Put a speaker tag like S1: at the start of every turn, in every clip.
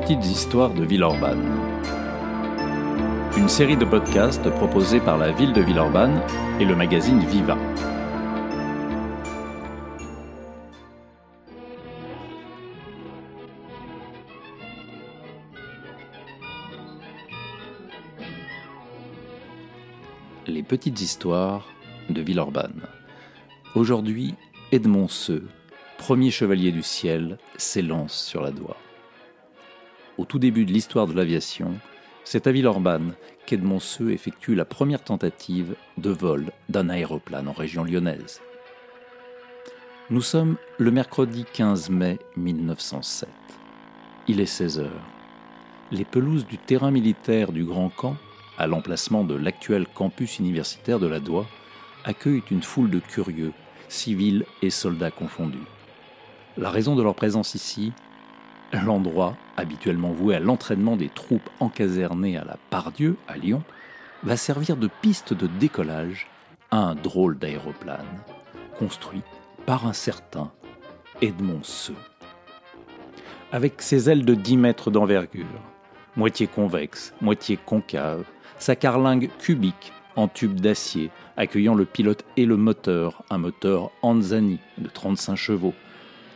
S1: petites histoires de Villeurbanne. Une série de podcasts proposés par la ville de Villeurbanne et le magazine Viva. Les petites histoires de Villeurbanne. Aujourd'hui, Edmond Seux, premier chevalier du ciel, s'élance sur la doigt. Au tout début de l'histoire de l'aviation, c'est à Villeurbanne qu'Edmond Seux effectue la première tentative de vol d'un aéroplane en région lyonnaise. Nous sommes le mercredi 15 mai 1907. Il est 16 heures. Les pelouses du terrain militaire du Grand Camp, à l'emplacement de l'actuel campus universitaire de la Doua, accueillent une foule de curieux, civils et soldats confondus. La raison de leur présence ici, l'endroit, habituellement voué à l'entraînement des troupes encasernées à la Pardieu, à Lyon, va servir de piste de décollage à un drôle d'aéroplane, construit par un certain Edmond Seux. Avec ses ailes de 10 mètres d'envergure, moitié convexe, moitié concave, sa carlingue cubique en tube d'acier accueillant le pilote et le moteur, un moteur Anzani de 35 chevaux,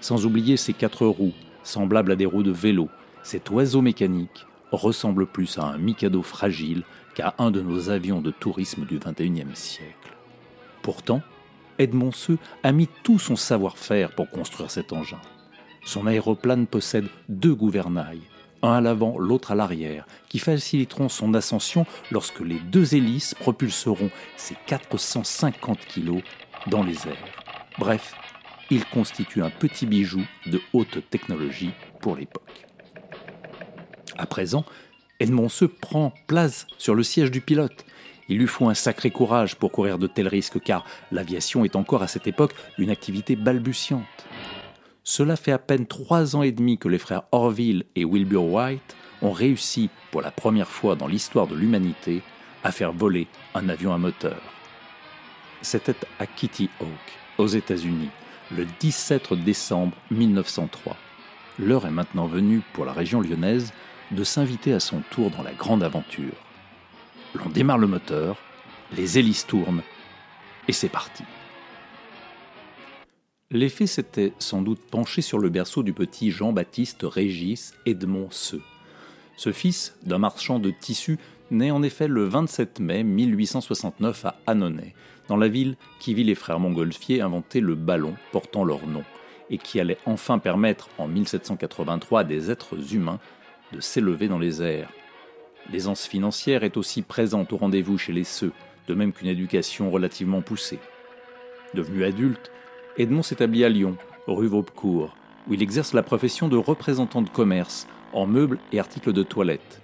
S1: sans oublier ses quatre roues semblable à des roues de vélo, cet oiseau mécanique ressemble plus à un Mikado fragile qu'à un de nos avions de tourisme du XXIe siècle. Pourtant, Edmond Seux a mis tout son savoir-faire pour construire cet engin. Son aéroplane possède deux gouvernails, un à l'avant, l'autre à l'arrière, qui faciliteront son ascension lorsque les deux hélices propulseront ses 450 kg dans les airs. Bref, il constitue un petit bijou de haute technologie pour l'époque. À présent, Edmond se prend place sur le siège du pilote. Il lui faut un sacré courage pour courir de tels risques car l'aviation est encore à cette époque une activité balbutiante. Cela fait à peine trois ans et demi que les frères Orville et Wilbur White ont réussi, pour la première fois dans l'histoire de l'humanité, à faire voler un avion à moteur. C'était à Kitty Hawk, aux États-Unis, le 17 décembre 1903. L'heure est maintenant venue pour la région lyonnaise de s'inviter à son tour dans la grande aventure. L'on démarre le moteur, les hélices tournent, et c'est parti. L'effet s'était sans doute penché sur le berceau du petit Jean-Baptiste Régis Edmond Seux. Ce fils d'un marchand de tissus naît en effet le 27 mai 1869 à Annonay, dans la ville qui vit les frères Montgolfier inventer le ballon portant leur nom, et qui allait enfin permettre en 1783 à des êtres humains de s'élever dans les airs. L'aisance financière est aussi présente au rendez-vous chez les Ceux, de même qu'une éducation relativement poussée. Devenu adulte, Edmond s'établit à Lyon, rue Vaubecourt, où il exerce la profession de représentant de commerce en meubles et articles de toilette.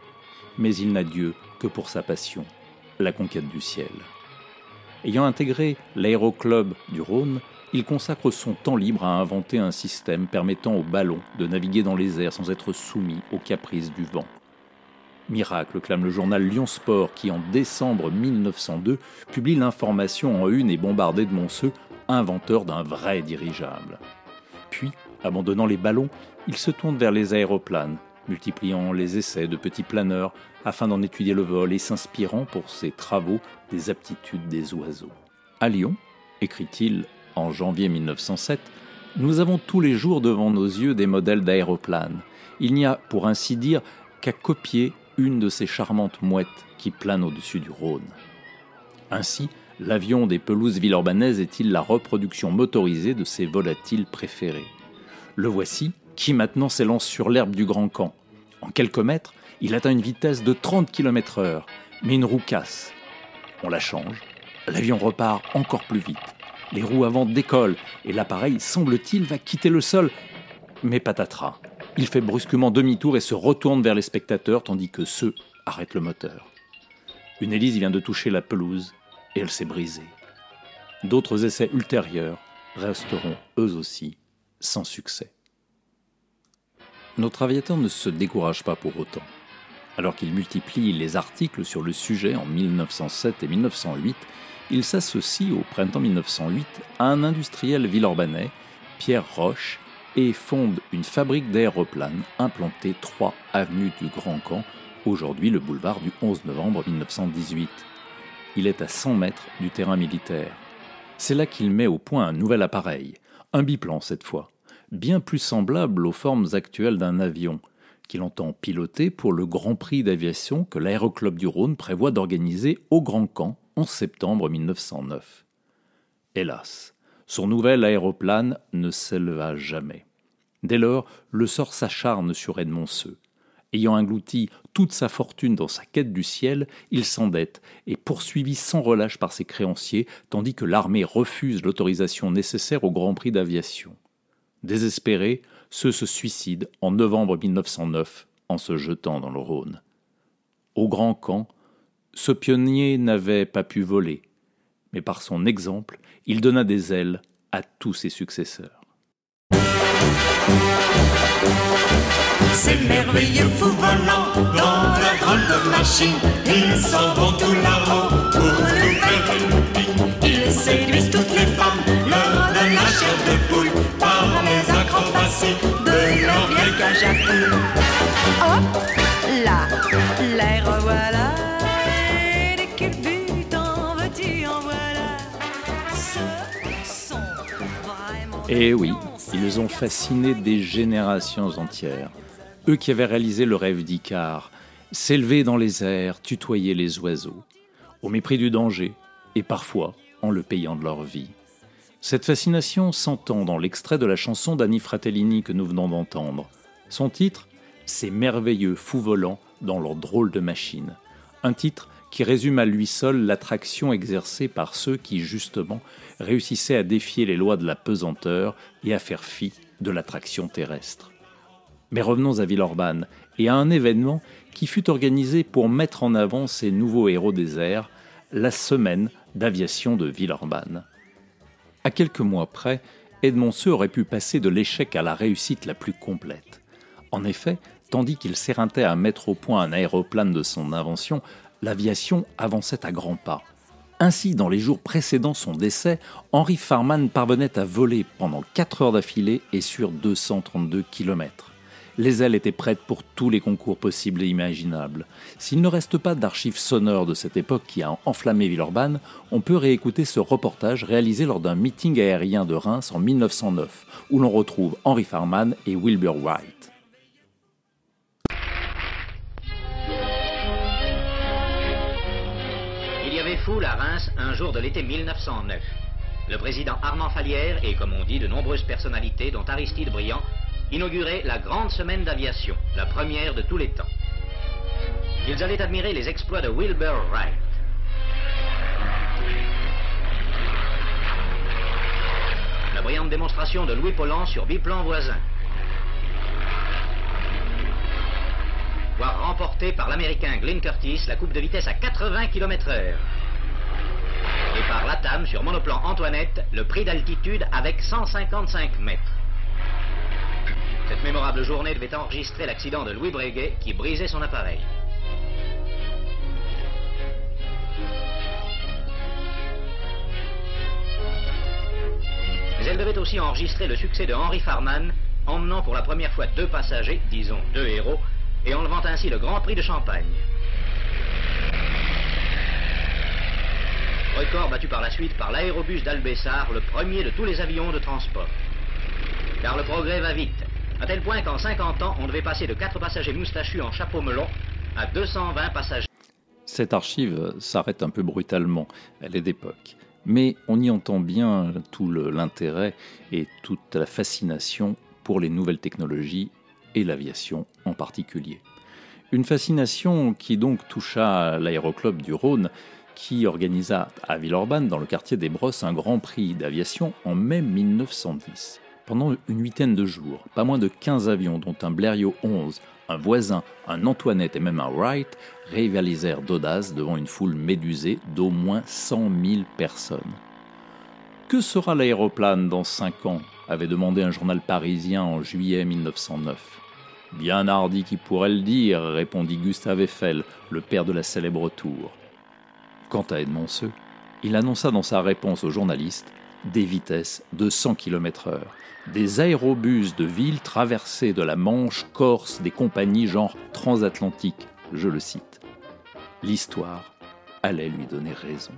S1: Mais il n'a Dieu que pour sa passion, la conquête du ciel. Ayant intégré l'aéroclub du Rhône, il consacre son temps libre à inventer un système permettant aux ballons de naviguer dans les airs sans être soumis aux caprices du vent. Miracle, clame le journal Lyon Sport qui, en décembre 1902, publie l'information en une et bombarde de Monceux, inventeur d'un vrai dirigeable. Puis, abandonnant les ballons, il se tourne vers les aéroplanes, multipliant les essais de petits planeurs afin d'en étudier le vol et s'inspirant pour ses travaux des aptitudes des oiseaux. À Lyon, écrit-il en janvier 1907, nous avons tous les jours devant nos yeux des modèles d'aéroplanes. Il n'y a, pour ainsi dire, qu'à copier une de ces charmantes mouettes qui planent au-dessus du Rhône. Ainsi, l'avion des pelouses villeurbanaises est-il la reproduction motorisée de ses volatiles préférés. Le voici, qui maintenant s'élance sur l'herbe du Grand Camp. En quelques mètres, il atteint une vitesse de 30 km/h, mais une roue casse. On la change, l'avion repart encore plus vite. Les roues avant décollent et l'appareil, semble-t-il, va quitter le sol. Mais patatras, il fait brusquement demi-tour et se retourne vers les spectateurs tandis que ceux arrêtent le moteur. Une hélice vient de toucher la pelouse et elle s'est brisée. D'autres essais ultérieurs resteront eux aussi sans succès. Notre aviateur ne se décourage pas pour autant. Alors qu'il multiplie les articles sur le sujet en 1907 et 1908, il s'associe au printemps 1908 à un industriel villeurbanais, Pierre Roche, et fonde une fabrique d'aéroplanes implantée 3 avenue du Grand Camp, aujourd'hui le boulevard du 11 novembre 1918. Il est à 100 mètres du terrain militaire. C'est là qu'il met au point un nouvel appareil, un biplan cette fois, bien plus semblable aux formes actuelles d'un avion, qu'il entend piloter pour le Grand Prix d'aviation que l'Aéroclub du Rhône prévoit d'organiser au Grand Camp en septembre 1909. Hélas, son nouvel aéroplane ne s'éleva jamais. Dès lors, le sort s'acharne sur Edmond Seux. Ayant englouti toute sa fortune dans sa quête du ciel, il s'endette et poursuivi sans relâche par ses créanciers, tandis que l'armée refuse l'autorisation nécessaire au Grand Prix d'aviation. Désespéré, ceux se suicident en novembre 1909 en se jetant dans le Rhône. Au grand camp, ce pionnier n'avait pas pu voler, mais par son exemple, il donna des ailes à tous ses successeurs.
S2: Ces merveilleux fous volants dans machine, ils s'en vont tout pour Ils séduisent toutes acrobaties de leur vieille cage à poule.
S3: Hop là, l'air voilà. Et de quel but en veux-tu en voilà Ce sont vraiment.
S1: Et Eh oui, ils ont fasciné des générations entières. Eux qui avaient réalisé le rêve d'Icare, s'élever dans les airs, tutoyer les oiseaux, au mépris du danger, et parfois en le payant de leur vie. Cette fascination s'entend dans l'extrait de la chanson d'Annie Fratellini que nous venons d'entendre. Son titre, Ces merveilleux fous volants dans leur drôle de machine. Un titre qui résume à lui seul l'attraction exercée par ceux qui, justement, réussissaient à défier les lois de la pesanteur et à faire fi de l'attraction terrestre. Mais revenons à Villeurbanne et à un événement qui fut organisé pour mettre en avant ces nouveaux héros des airs, la semaine d'aviation de Villeurbanne. À quelques mois près, Edmond aurait pu passer de l'échec à la réussite la plus complète. En effet, tandis qu'il s'éreintait à mettre au point un aéroplane de son invention, l'aviation avançait à grands pas. Ainsi, dans les jours précédant son décès, Henry Farman parvenait à voler pendant 4 heures d'affilée et sur 232 km. Les ailes étaient prêtes pour tous les concours possibles et imaginables. S'il ne reste pas d'archives sonores de cette époque qui a enflammé Villeurbanne, on peut réécouter ce reportage réalisé lors d'un meeting aérien de Reims en 1909, où l'on retrouve Henry Farman et Wilbur Wright.
S4: Il y avait foule à Reims un jour de l'été 1909. Le président Armand Falière et, comme on dit, de nombreuses personnalités, dont Aristide Briand, inauguraient la grande semaine d'aviation, la première de tous les temps. Ils allaient admirer les exploits de Wilbur Wright. La brillante démonstration de Louis Pollan sur biplan voisin. Voir remporter par l'américain Glenn Curtis la coupe de vitesse à 80 km/h. Et par l'ATAM sur monoplan Antoinette, le prix d'altitude avec 155 mètres. Mémorable journée devait enregistrer l'accident de Louis Breguet qui brisait son appareil. Mais elle devait aussi enregistrer le succès de Henry Farman, emmenant pour la première fois deux passagers, disons deux héros, et enlevant ainsi le Grand Prix de Champagne. Record battu par la suite par l'aérobus d'Albessar, le premier de tous les avions de transport. Car le progrès va vite, à tel point qu'en 50 ans, on devait passer de 4 passagers moustachus en chapeau melon à 220 passagers.
S1: Cette archive s'arrête un peu brutalement, elle est d'époque. Mais on y entend bien tout l'intérêt et toute la fascination pour les nouvelles technologies et l'aviation en particulier. Une fascination qui donc toucha l'aéroclub du Rhône, qui organisa à Villeurbanne, dans le quartier des Brosses, un grand prix d'aviation en mai 1910. Pendant une huitaine de jours, pas moins de 15 avions, dont un Blériot 11, un Voisin, un Antoinette et même un Wright, rivalisèrent d'audace devant une foule médusée d'au moins 100 000 personnes. Que sera l'aéroplane dans 5 ans avait demandé un journal parisien en juillet 1909. Bien hardi qui pourrait le dire, répondit Gustave Eiffel, le père de la célèbre tour. Quant à Edmond Seux, il annonça dans sa réponse aux journalistes des vitesses de 100 km/h. Des aérobus de ville traversés de la Manche corse des compagnies genre transatlantique, je le cite. L'histoire allait lui donner raison.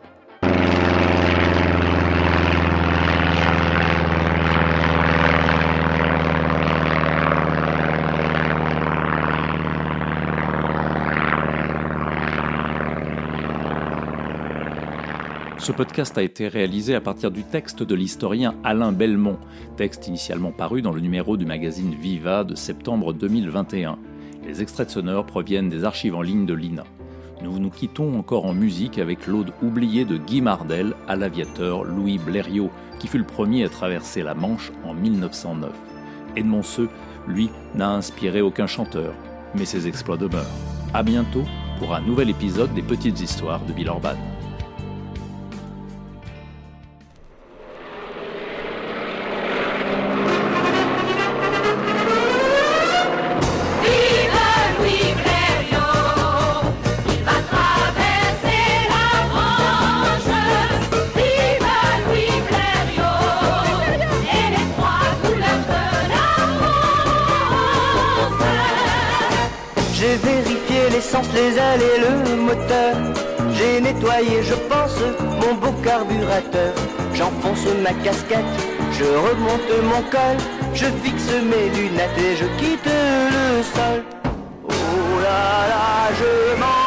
S1: Ce podcast a été réalisé à partir du texte de l'historien Alain Belmont, texte initialement paru dans le numéro du magazine Viva de septembre 2021. Les extraits de sonore proviennent des archives en ligne de l'INA. Nous nous quittons encore en musique avec l'aude oubliée de Guy Mardel à l'aviateur Louis Blériot, qui fut le premier à traverser la Manche en 1909. Edmond Seux, lui, n'a inspiré aucun chanteur, mais ses exploits demeurent. A bientôt pour un nouvel épisode des Petites Histoires de Villeurbanne.
S5: Vérifié l'essence, les ailes et le moteur. J'ai nettoyé, je pense, mon beau carburateur. J'enfonce ma casquette, je remonte mon col. Je fixe mes lunettes et je quitte le sol. Oh là là, je m'en